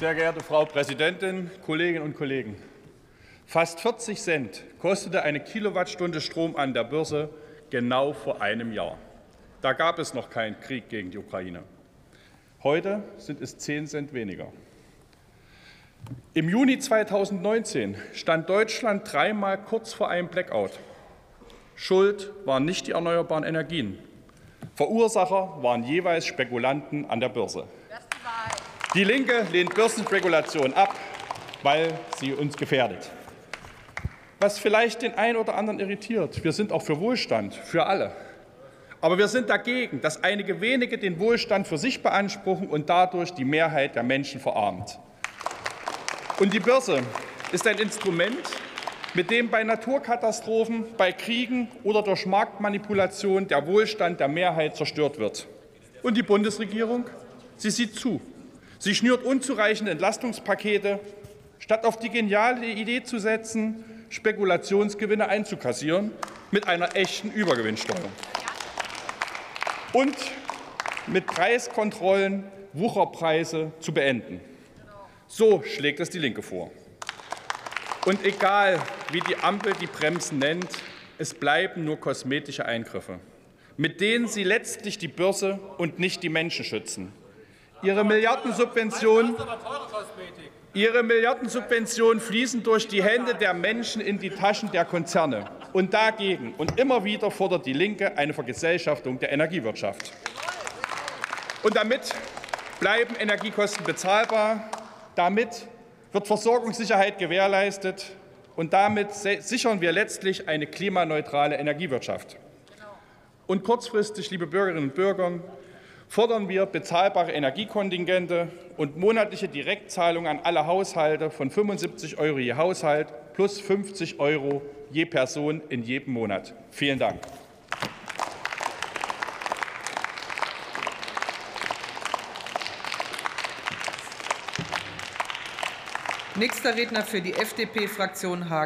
Sehr geehrte Frau Präsidentin, Kolleginnen und Kollegen! Fast 40 Cent kostete eine Kilowattstunde Strom an der Börse genau vor einem Jahr. Da gab es noch keinen Krieg gegen die Ukraine. Heute sind es 10 Cent weniger. Im Juni 2019 stand Deutschland dreimal kurz vor einem Blackout. Schuld waren nicht die erneuerbaren Energien. Verursacher waren jeweils Spekulanten an der Börse. Die Linke lehnt Börsenspekulation ab, weil sie uns gefährdet. Was vielleicht den einen oder anderen irritiert, wir sind auch für Wohlstand, für alle. Aber wir sind dagegen, dass einige wenige den Wohlstand für sich beanspruchen und dadurch die Mehrheit der Menschen verarmt. Und die Börse ist ein Instrument, mit dem bei Naturkatastrophen, bei Kriegen oder durch Marktmanipulation der Wohlstand der Mehrheit zerstört wird. Und die Bundesregierung, sie sieht zu. Sie schnürt unzureichende Entlastungspakete, statt auf die geniale Idee zu setzen, Spekulationsgewinne einzukassieren mit einer echten Übergewinnsteuer. Und mit Preiskontrollen Wucherpreise zu beenden. So schlägt es die Linke vor. Und egal, wie die Ampel die Bremsen nennt, es bleiben nur kosmetische Eingriffe, mit denen sie letztlich die Börse und nicht die Menschen schützen. Ihre Milliardensubventionen, ihre Milliardensubventionen fließen durch die Hände der Menschen in die Taschen der Konzerne. Und dagegen und immer wieder fordert die Linke eine Vergesellschaftung der Energiewirtschaft. Und damit bleiben Energiekosten bezahlbar, damit wird Versorgungssicherheit gewährleistet, und damit sichern wir letztlich eine klimaneutrale Energiewirtschaft. Und kurzfristig, liebe Bürgerinnen und Bürger, fordern wir bezahlbare Energiekontingente und monatliche Direktzahlungen an alle Haushalte von 75 Euro je Haushalt plus 50 Euro je Person in jedem Monat. Vielen Dank. Nächster Redner für die FDP-Fraktion Hagen.